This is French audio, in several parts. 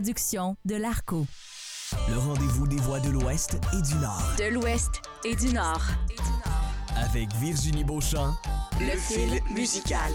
production de l'ARCO. Le rendez-vous des voix de l'Ouest et du Nord. De l'Ouest et du Nord. Avec Virginie Beauchamp. Le fil musical.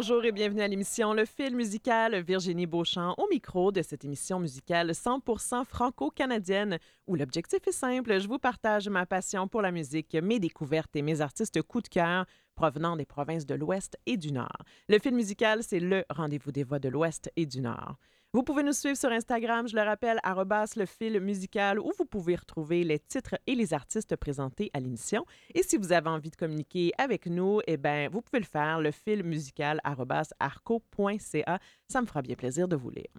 Bonjour et bienvenue à l'émission Le fil musical Virginie Beauchamp au micro de cette émission musicale 100% franco-canadienne où l'objectif est simple, je vous partage ma passion pour la musique, mes découvertes et mes artistes coup de cœur provenant des provinces de l'Ouest et du Nord. Le fil musical, c'est le rendez-vous des voix de l'Ouest et du Nord. Vous pouvez nous suivre sur Instagram, je le rappelle, le fil musical, où vous pouvez retrouver les titres et les artistes présentés à l'émission. Et si vous avez envie de communiquer avec nous, eh bien, vous pouvez le faire, le fil musical arco.ca. Ça me fera bien plaisir de vous lire.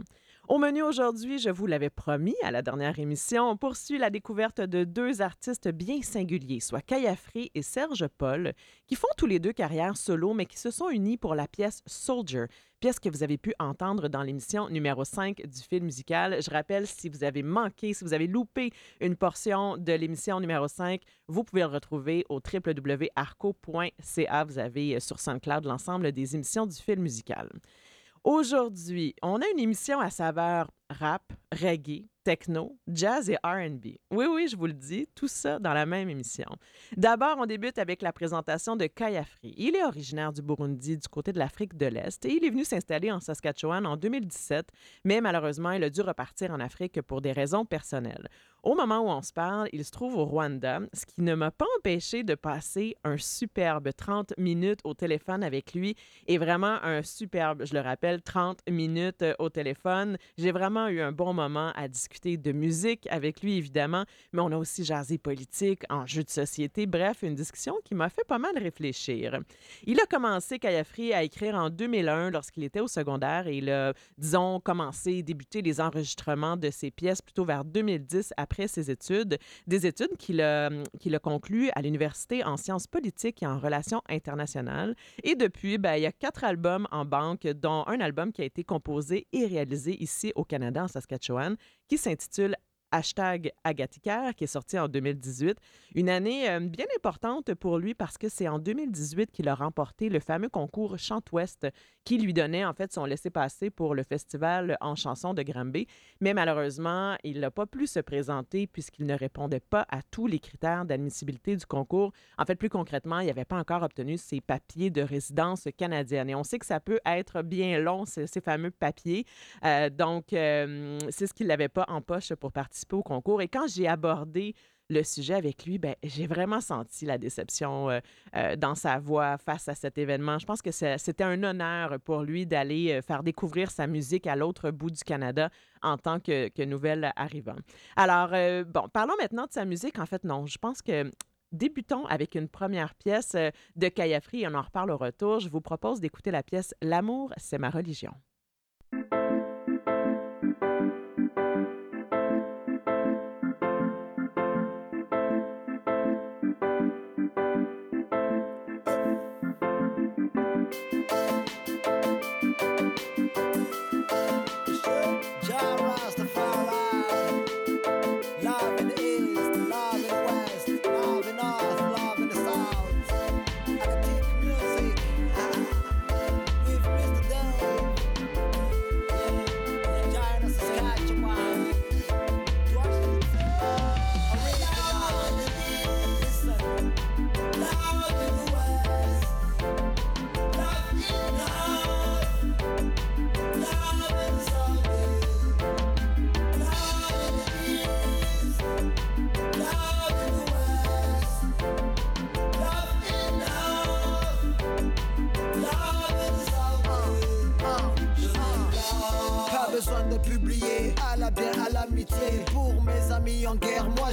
Au menu aujourd'hui, je vous l'avais promis à la dernière émission, on poursuit la découverte de deux artistes bien singuliers, soit Kayafri et Serge Paul, qui font tous les deux carrière solo, mais qui se sont unis pour la pièce Soldier, pièce que vous avez pu entendre dans l'émission numéro 5 du film musical. Je rappelle, si vous avez manqué, si vous avez loupé une portion de l'émission numéro 5, vous pouvez le retrouver au www.arco.ca. Vous avez euh, sur SoundCloud l'ensemble des émissions du film musical. Aujourd'hui, on a une émission à saveur rap, reggae, techno, jazz et RB. Oui, oui, je vous le dis, tout ça dans la même émission. D'abord, on débute avec la présentation de Kayafri. Il est originaire du Burundi, du côté de l'Afrique de l'Est, et il est venu s'installer en Saskatchewan en 2017, mais malheureusement, il a dû repartir en Afrique pour des raisons personnelles. Au moment où on se parle, il se trouve au Rwanda, ce qui ne m'a pas empêché de passer un superbe 30 minutes au téléphone avec lui, et vraiment un superbe, je le rappelle, 30 minutes au téléphone. J'ai vraiment eu un bon moment à discuter de musique avec lui, évidemment, mais on a aussi jasé politique, enjeux de société, bref, une discussion qui m'a fait pas mal réfléchir. Il a commencé, Kayafri, à écrire en 2001 lorsqu'il était au secondaire et il a, disons, commencé, débuté les enregistrements de ses pièces plutôt vers 2010 après ses études, des études qu'il a, a conclues à l'université en sciences politiques et en relations internationales. Et depuis, ben, il y a quatre albums en banque, dont un album qui a été composé et réalisé ici au Canada, en Saskatchewan, qui s'intitule Hashtag Agaticaire, qui est sorti en 2018. Une année euh, bien importante pour lui parce que c'est en 2018 qu'il a remporté le fameux concours Chante-Ouest qui lui donnait en fait son laissez-passer pour le festival en chanson de Granby. Mais malheureusement, il n'a pas pu se présenter puisqu'il ne répondait pas à tous les critères d'admissibilité du concours. En fait, plus concrètement, il n'avait pas encore obtenu ses papiers de résidence canadienne. Et on sait que ça peut être bien long, ces, ces fameux papiers. Euh, donc, euh, c'est ce qu'il n'avait pas en poche pour participer au concours. Et quand j'ai abordé le sujet avec lui, ben, j'ai vraiment senti la déception euh, euh, dans sa voix face à cet événement. Je pense que c'était un honneur pour lui d'aller euh, faire découvrir sa musique à l'autre bout du Canada en tant que, que nouvel arrivant. Alors, bon, parlons maintenant de sa musique. En fait, non, je pense que Débutons avec une première pièce de Kayafri on en reparle au retour. Je vous propose d'écouter la pièce L'amour, c'est ma religion.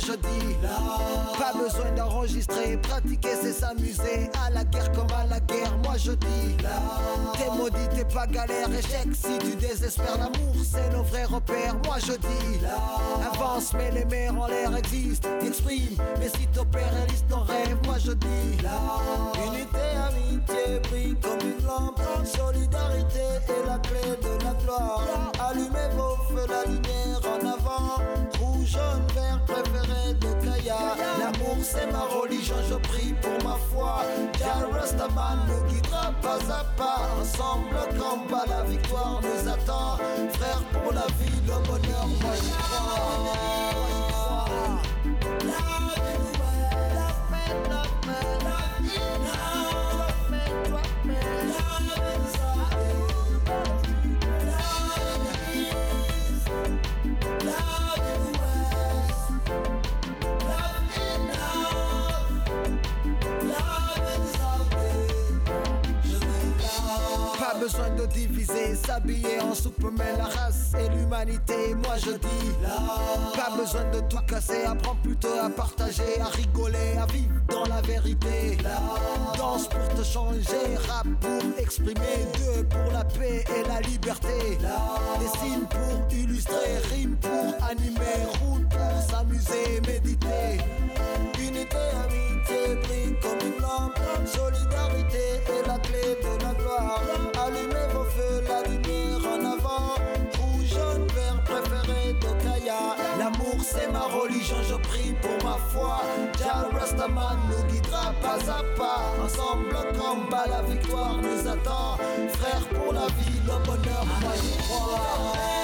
Je dis. Pas besoin d'enregistrer, pratiquer c'est s'amuser. À la guerre comme à la guerre, moi je dis. T'es maudit, t'es pas galère, échec. Si tu désespères L'amour c'est nos vrais repères, moi je dis. Avance mais les mers en l'air existent. Exprime, mais si t'opères réalise ton rêve, moi je dis. Unité, amitié, brille comme une lampe. Solidarité est la clé de la gloire. Allumez vos feux, la lumière en avant jaune, vert, préféré de Kaya. L'amour c'est ma religion, je prie pour ma foi. Jah Rastaman nous guidera pas à pas Ensemble combat, la victoire nous attend. Frère pour la vie, le bonheur, moi j'y crois. Pas besoin de diviser, s'habiller en soupe, mais la race et l'humanité, moi je dis Pas besoin de tout casser, apprends plutôt à partager, à rigoler, à vivre dans la vérité. Danse pour te changer, rap pour exprimer, deux pour la paix et la liberté. Dessine pour illustrer, rime pour animer, route pour s'amuser, méditer. Unité, Allumez vos feux, la lumière en avant. Rouge, jaune, vert, préféré de Kaya. L'amour c'est ma religion, je prie pour ma foi. Jah Rastaman nous guidera pas à pas. Ensemble combat, la victoire nous attend. Frère pour la vie, le bonheur, moi j'y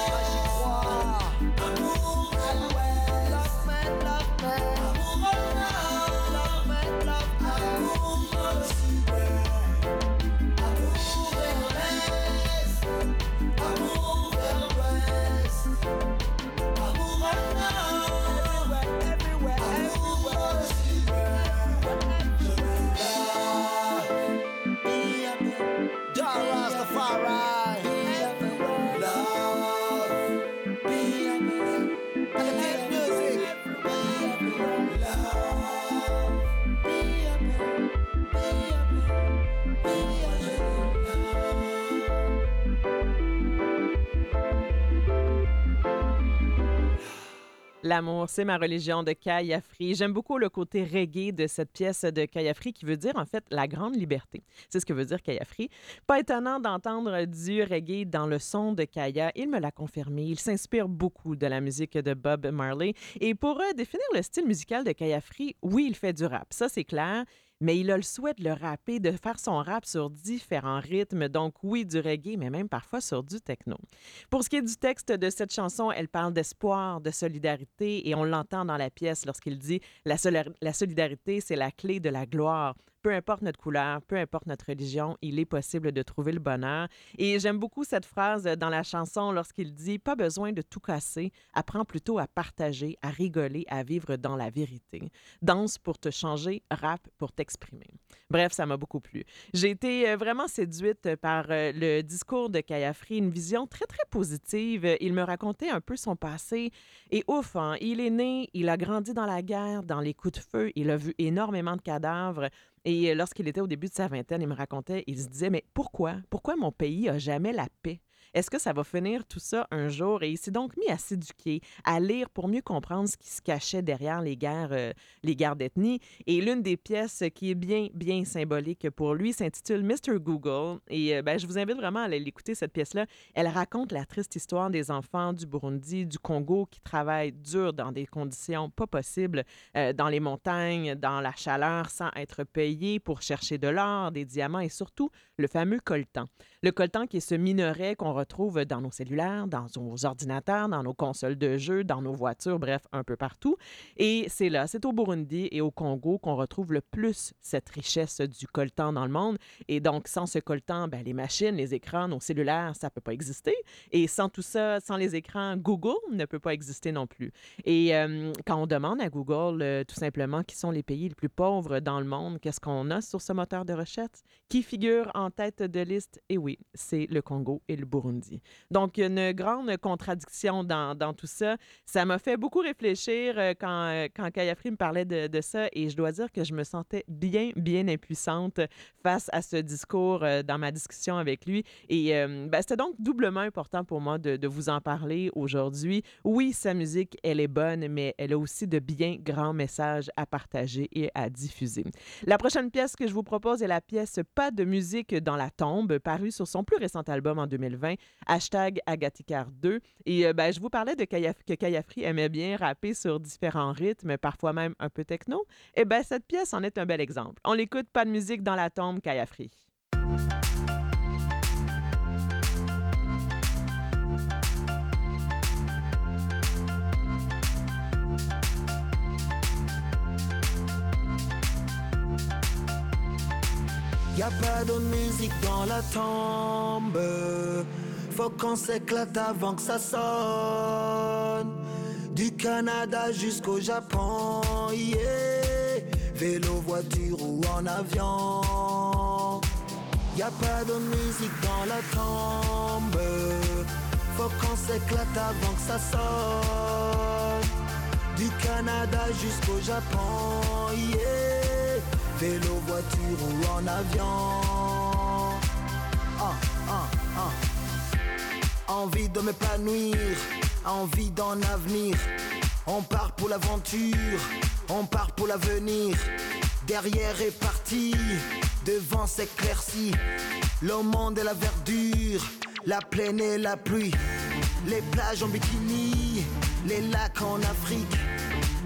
L'amour, c'est ma religion de Kayafri. J'aime beaucoup le côté reggae de cette pièce de Kayafri qui veut dire en fait la grande liberté. C'est ce que veut dire Kayafri. Pas étonnant d'entendre du reggae dans le son de Kaya. Il me l'a confirmé. Il s'inspire beaucoup de la musique de Bob Marley. Et pour euh, définir le style musical de Kayafri, oui, il fait du rap. Ça, c'est clair mais il a le souhait de le rapper, de faire son rap sur différents rythmes, donc oui, du reggae, mais même parfois sur du techno. Pour ce qui est du texte de cette chanson, elle parle d'espoir, de solidarité, et on l'entend dans la pièce lorsqu'il dit la, la solidarité, c'est la clé de la gloire peu importe notre couleur, peu importe notre religion, il est possible de trouver le bonheur. Et j'aime beaucoup cette phrase dans la chanson lorsqu'il dit Pas besoin de tout casser, apprends plutôt à partager, à rigoler, à vivre dans la vérité. Danse pour te changer, rap pour t'exprimer. Bref, ça m'a beaucoup plu. J'ai été euh, vraiment séduite par euh, le discours de Kayafri, une vision très, très positive. Il me racontait un peu son passé. Et ouf, hein, il est né, il a grandi dans la guerre, dans les coups de feu, il a vu énormément de cadavres. Et euh, lorsqu'il était au début de sa vingtaine, il me racontait, il se disait, mais pourquoi? Pourquoi mon pays a jamais la paix? Est-ce que ça va finir tout ça un jour? Et il s'est donc mis à s'éduquer, à lire pour mieux comprendre ce qui se cachait derrière les guerres, euh, les guerres d'ethnie. Et l'une des pièces qui est bien, bien symbolique pour lui s'intitule Mr. Google. Et euh, ben, je vous invite vraiment à aller l'écouter, cette pièce-là. Elle raconte la triste histoire des enfants du Burundi, du Congo, qui travaillent dur dans des conditions pas possibles, euh, dans les montagnes, dans la chaleur, sans être payés pour chercher de l'or, des diamants et surtout le fameux coltan. Le coltan qui est ce minerai qu'on retrouve dans nos cellulaires, dans nos ordinateurs, dans nos consoles de jeux, dans nos voitures, bref, un peu partout. Et c'est là, c'est au Burundi et au Congo qu'on retrouve le plus cette richesse du coltan dans le monde. Et donc, sans ce coltan, ben, les machines, les écrans, nos cellulaires, ça ne peut pas exister. Et sans tout ça, sans les écrans, Google ne peut pas exister non plus. Et euh, quand on demande à Google, euh, tout simplement, qui sont les pays les plus pauvres dans le monde, qu'est-ce qu'on a sur ce moteur de recherche? Qui figure en tête de liste? Et oui, c'est le Congo et le Burundi. Donc, une grande contradiction dans, tout ça. Ça m'a fait beaucoup réfléchir euh, quand, euh, quand Kayafri me parlait de, ça et je dois dire que je me sentais bien, bien impuissante face à ce discours euh, dans ma discussion avec lui. Et ben, c'était donc doublement important pour moi de vous en parler aujourd'hui. Oui, sa musique, elle est bonne, mais elle a aussi de bien grands messages à partager et à diffuser. La prochaine pièce que je vous propose est la pièce Pas de musique dans la tombe, parue sur son plus récent album en 2020, hashtag Agatikar 2. Et euh, ben, je vous parlais de que Kayafri aimait bien rapper sur différents rythmes, parfois même un peu techno. Et ben cette pièce en est un bel exemple. On l'écoute Pas de musique dans la tombe, Kayafri. Y a pas de musique dans la tombe. Faut qu'on s'éclate avant que ça sonne. Du Canada jusqu'au Japon, yeah. Vélo, voiture ou en avion. Y a pas de musique dans la tombe. Faut qu'on s'éclate avant que ça sonne. Du Canada jusqu'au Japon, yeah. Vélo, voiture ou en avion. Envie de m'épanouir, envie d'un avenir. On part pour l'aventure, on part pour l'avenir. Derrière est parti, devant s'éclaircit. Le monde et la verdure, la plaine et la pluie. Les plages en bikini, les lacs en Afrique.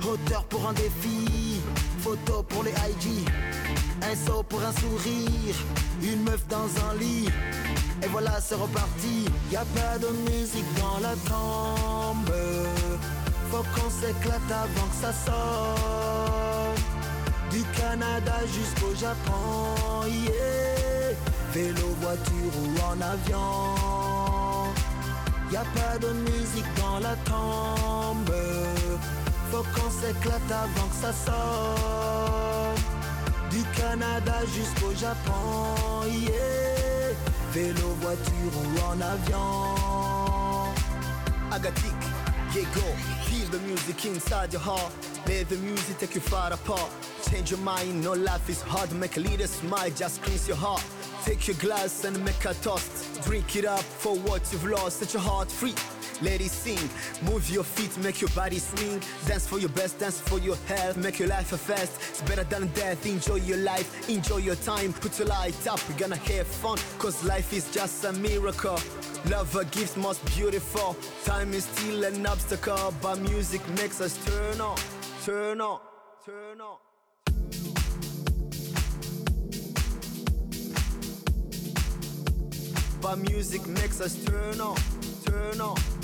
Hauteur pour un défi, photo pour les IG. Un saut pour un sourire, une meuf dans un lit. Et voilà, c'est reparti. Y a pas de musique dans la tombe. Faut qu'on s'éclate avant que ça sorte. Du Canada jusqu'au Japon, yeah. Vélo, voiture ou en avion. Y a pas de musique dans la tombe. Faut qu'on s'éclate avant que ça sorte. Du Canada jusqu'au Japon, yeah. Vélo, voiture ou en avion. Agatik, Diego, feel the music inside your heart. Let the music take you far apart. Change your mind, no life is hard. Make a little smile, just cleanse your heart. Take your glass and make a toast. Drink it up for what you've lost. Set your heart free. Let it sing. Move your feet, make your body swing. Dance for your best, dance for your health. Make your life a fest. It's better than death. Enjoy your life, enjoy your time. Put your light up, we're gonna have fun. Cause life is just a miracle. Love a gift most beautiful. Time is still an obstacle, but music makes us turn on, turn on, turn on. But music makes us turn on, turn on.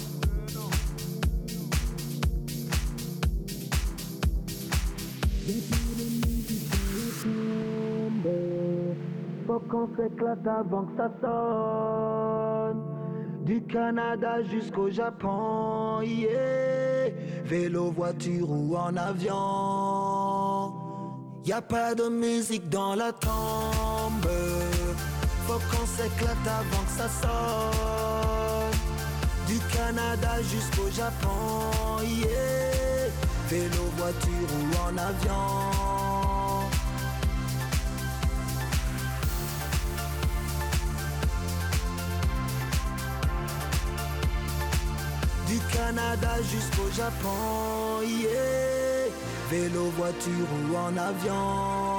Faut qu'on s'éclate avant que ça sonne. Du Canada jusqu'au Japon, yeah. Vélo, voiture ou en avion. Y a pas de musique dans la tombe. Faut qu'on s'éclate avant que ça sonne. Du Canada jusqu'au Japon, yeah. Vélo, voiture ou en avion. Du Canada jusqu'au Japon, yeah. Vélo, voiture ou en avion.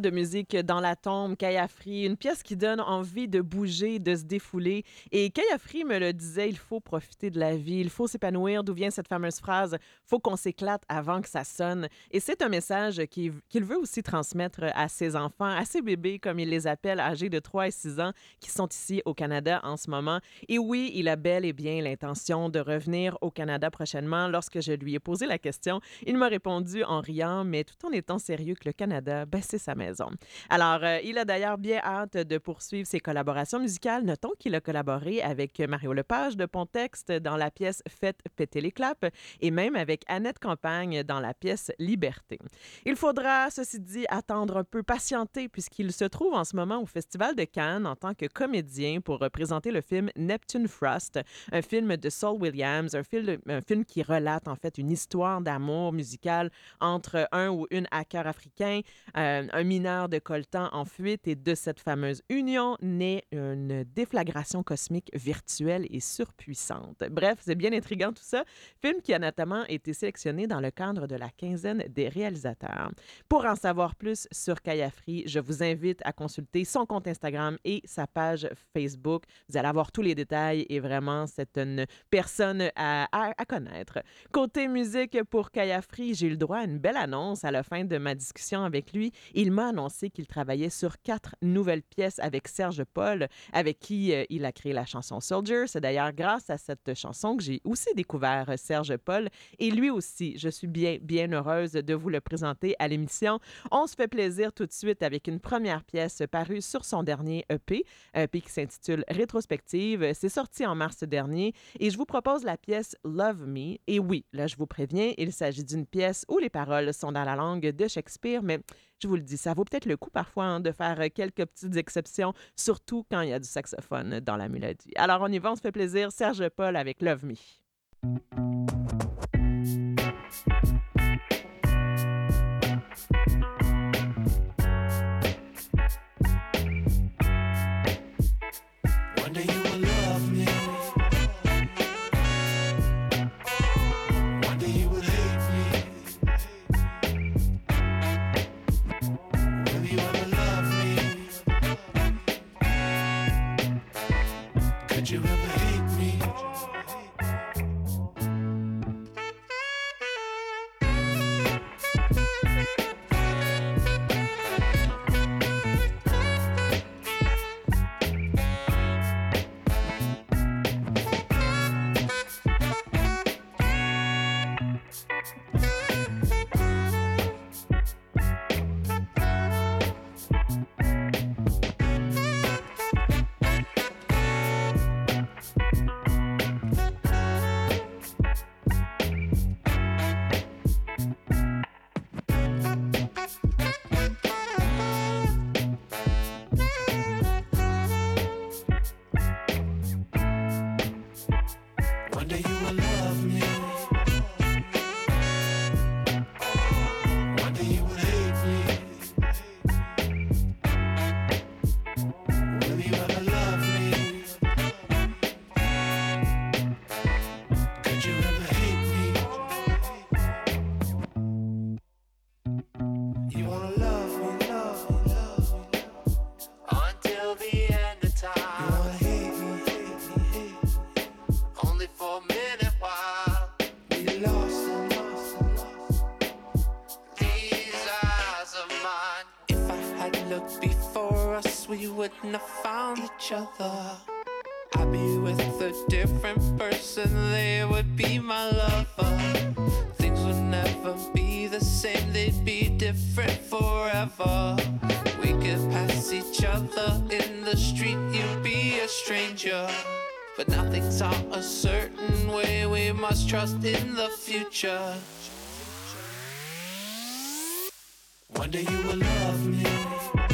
De musique dans la tombe, Kayafri, une pièce qui donne envie de bouger, de se défouler. Et Kayafri me le disait, il faut profiter de la vie, il faut s'épanouir. D'où vient cette fameuse phrase faut qu'on s'éclate avant que ça sonne. Et c'est un message qu'il qu'il veut aussi transmettre à ses enfants, à ses bébés, comme il les appelle, âgés de 3 et 6 ans, qui sont ici au Canada en ce moment. Et oui, il a bel et bien l'intention de revenir au Canada prochainement. Lorsque je lui ai posé la question, il m'a répondu en riant, mais tout en étant sérieux que le Canada, ben, c'est sa Alors, euh, il a d'ailleurs bien hâte de poursuivre ses collaborations musicales. Notons qu'il a collaboré avec Mario Lepage de Pontexte dans la pièce Faites péter les claps et même avec Annette Campagne dans la pièce Liberté. Il faudra, ceci dit, attendre un peu, patienter, puisqu'il se trouve en ce moment au Festival de Cannes en tant que comédien pour représenter le film Neptune Frost, un film de Saul Williams, un film, un film qui relate en fait une histoire d'amour musical entre un ou une hacker africain, euh, un de coltan en fuite et de cette fameuse union naît une déflagration cosmique virtuelle et surpuissante. Bref, c'est bien intriguant tout ça. Film qui a notamment été sélectionné dans le cadre de la quinzaine des réalisateurs. Pour en savoir plus sur Kayafri, je vous invite à consulter son compte Instagram et sa page Facebook. Vous allez avoir tous les détails et vraiment, c'est une personne à, à, connaître. Côté musique pour Kayafri, j'ai eu le droit à une belle annonce à la fin de ma discussion avec lui. Il m'a annoncé qu'il travaillait sur quatre nouvelles pièces avec Serge Paul, avec qui euh, il a créé la chanson Soldier. C'est d'ailleurs grâce à cette chanson que j'ai aussi découvert euh, Serge Paul. Et lui aussi, je suis bien, bien heureuse de vous le présenter à l'émission. On se fait plaisir tout de suite avec une première pièce parue sur son dernier EP, EP qui s'intitule Rétrospective. C'est sorti en mars dernier et je vous propose la pièce Love Me. Et oui, là, je vous préviens, il s'agit d'une pièce où les paroles sont dans la langue de Shakespeare, mais je vous le dis, ça vaut peut-être le coup parfois hein, de faire quelques petites exceptions, surtout quand il y a du saxophone dans la mélodie. Alors, on y va, on se fait plaisir. Serge Paul avec Love Me. Trust in the future. One day you will love me.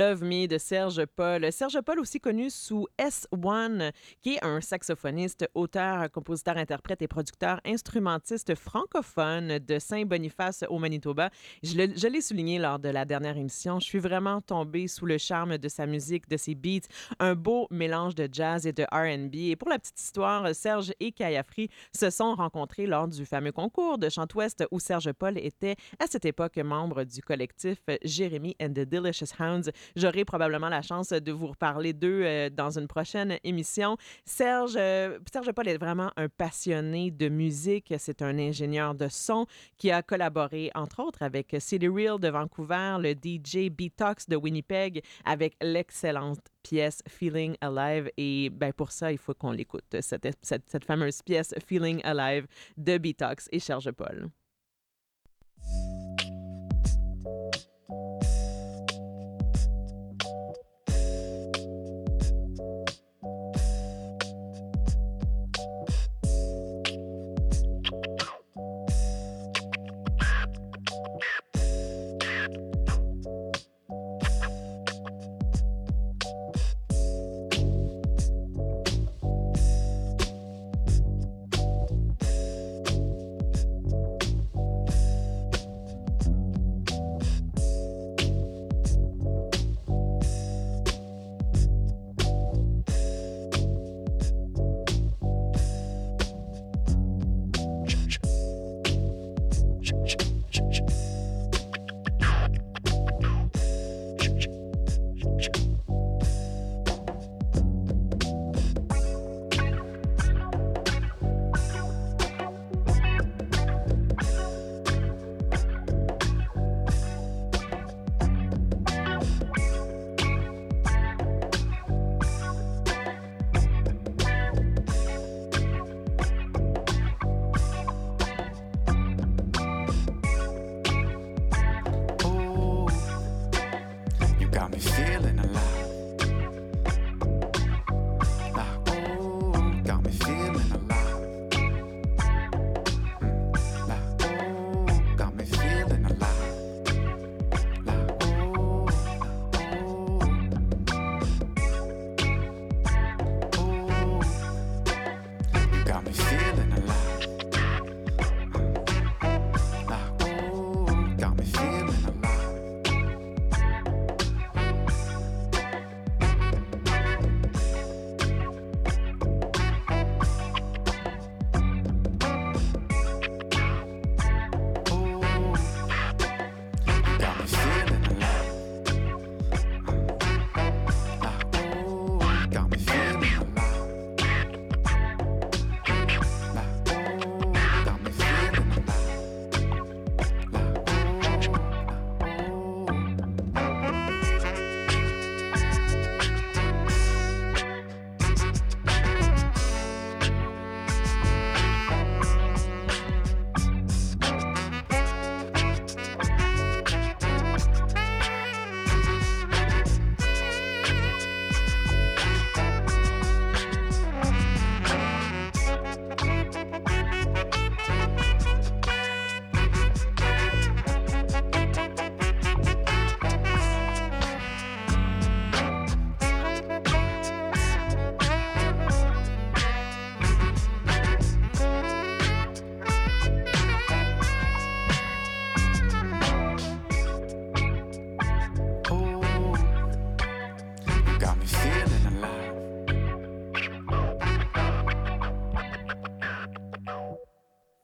Love Me de Serge Paul. Serge Paul, aussi connu sous S1, qui est un saxophoniste, auteur, compositeur, interprète et producteur instrumentiste francophone de Saint-Boniface au Manitoba. Je l'ai souligné lors de la dernière émission. Je suis vraiment tombée sous le charme de sa musique, de ses beats, un beau mélange de jazz et de RB. Et pour la petite histoire, Serge et Kayafri se sont rencontrés lors du fameux concours de Chant Ouest où Serge Paul était à cette époque membre du collectif Jérémy and the Delicious Hounds. J'aurai probablement la chance de vous reparler d'eux euh, dans une prochaine émission. Serge, euh, Serge Paul est vraiment un passionné de musique. C'est un ingénieur de son qui a collaboré, entre autres, avec City Real de Vancouver, le DJ Beatox de Winnipeg, avec l'excellente pièce Feeling Alive. Et ben, pour ça, il faut qu'on l'écoute, cette, cette, fameuse pièce Feeling Alive de Beatox et Serge Paul.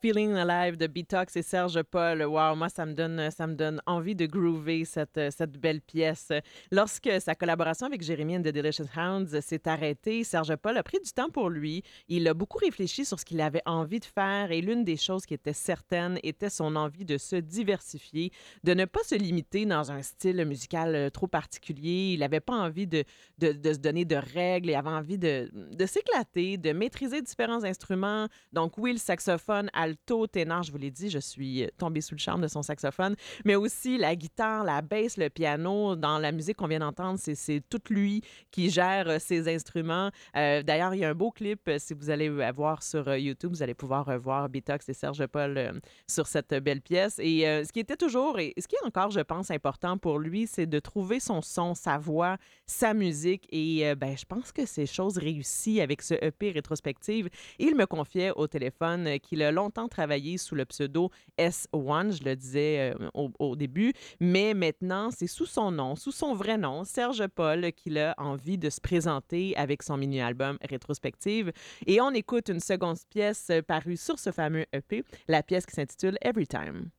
Feeling Alive de Betox et Serge Paul. Wow, moi, ça me donne, ça me donne envie de groover cette, cette belle pièce. Lorsque sa collaboration avec Jérémy and the Delicious Hounds s'est arrêtée, Serge Paul a pris du temps pour lui. Il a beaucoup réfléchi sur ce qu'il avait envie de faire et l'une des choses qui était certaine était son envie de se diversifier, de ne pas se limiter dans un style musical euh, trop particulier. Il n'avait pas envie de, de, se donner de règles, il avait envie de, de s'éclater, de maîtriser différents instruments. Donc, oui, le saxophone à alto, ténor, je vous l'ai dit, je suis tombée sous le charme de son saxophone, mais aussi la guitare, la basse, le piano. Dans la musique qu'on vient d'entendre, c'est tout lui qui gère ses instruments. D'ailleurs, il y a un beau clip, si vous allez voir sur YouTube, vous allez pouvoir voir Bitox et Serge Paul sur cette belle pièce. Et ce qui était toujours, et ce qui est encore, je pense, important pour lui, c'est de trouver son son, sa voix, sa musique. Et ben, je pense que c'est chose réussie avec ce EP rétrospective. Il me confiait au téléphone qu'il a longtemps travaillé sous le pseudo S1, je le disais au, au, début, mais maintenant, c'est sous son nom, sous son vrai nom, Serge Paul, qu'il a envie de se présenter avec son mini-album rétrospective. Et on écoute une seconde pièce parue sur ce fameux EP, la pièce qui s'intitule Every Time.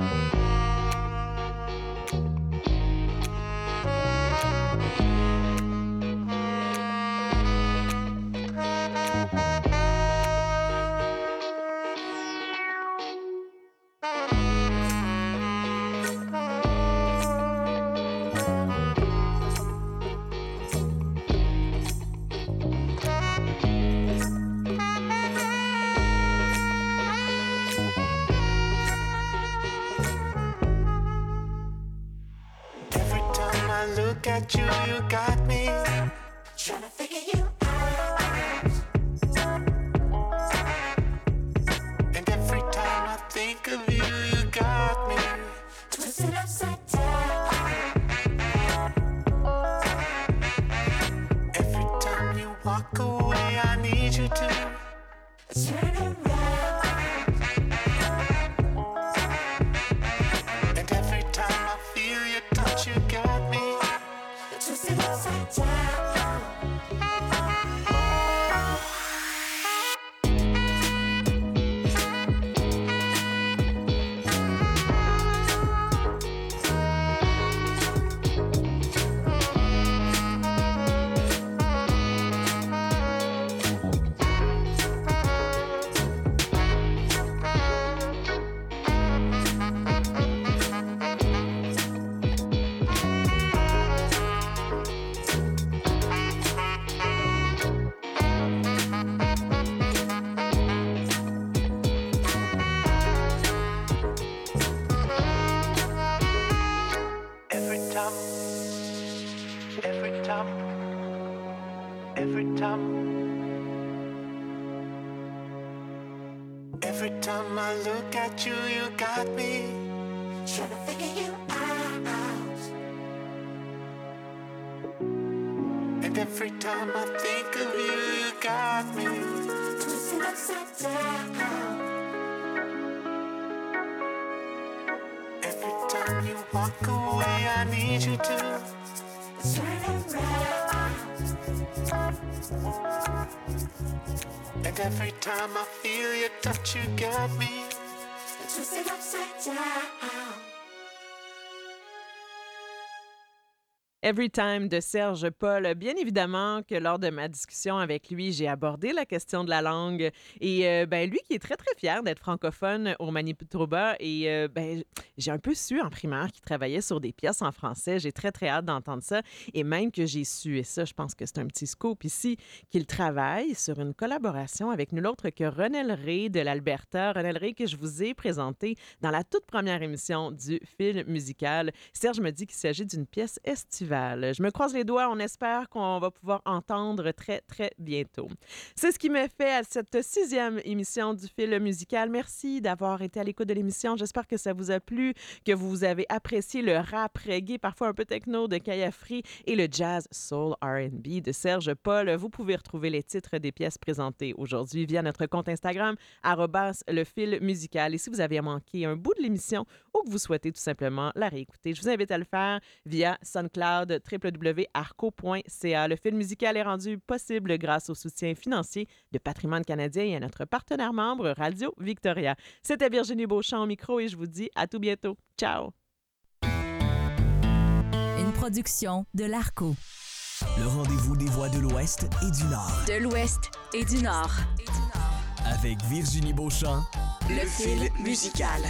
Bye. Turn around. Every time. Every time I look at you, you got me. Trying to figure you out. And every time I think of you, you got me. Twisted upside down. Every time you walk away, I need you to. And every time I feel your touch, you got me. Twisted upside down. Every Time de Serge Paul. Bien évidemment que lors de ma discussion avec lui, j'ai abordé la question de la langue. Et euh, ben, lui qui est très, très fier d'être francophone au Manitoba. Et euh, ben, j'ai un peu su en primaire qu'il travaillait sur des pièces en français. J'ai très, très hâte d'entendre ça. Et même que j'ai su, et ça, je pense que c'est un petit scoop ici, qu'il travaille sur une collaboration avec nul autre que Renel Ray de l'Alberta. Renel Ray que je vous ai présenté dans la toute première émission du film musical. Serge me dit qu'il s'agit d'une pièce estivale. Je me croise les doigts, on espère qu'on va pouvoir entendre très, très bientôt. C'est ce qui me fait à cette sixième émission du film musical. Merci d'avoir été à l'écoute de l'émission. J'espère que ça vous a plu, que vous avez apprécié le rap reggae, parfois un peu techno de Kaya Free et le jazz soul R&B de Serge Paul. Vous pouvez retrouver les titres des pièces présentées aujourd'hui via notre compte Instagram, le fil musical. Et si vous avez manqué un bout de l'émission ou que vous souhaitez tout simplement la réécouter, je vous invite à le faire via SoundCloud www.arco.ca. Le film musical est rendu possible grâce au soutien financier de Patrimoine canadien et à notre partenaire membre Radio Victoria. C'était Virginie Beauchamp au micro et je vous dis à tout bientôt. Ciao! Une production de l'Arco. Le rendez-vous des voix de l'Ouest et du Nord. De l'Ouest et du Nord. Avec Virginie Beauchamp Le fil musical.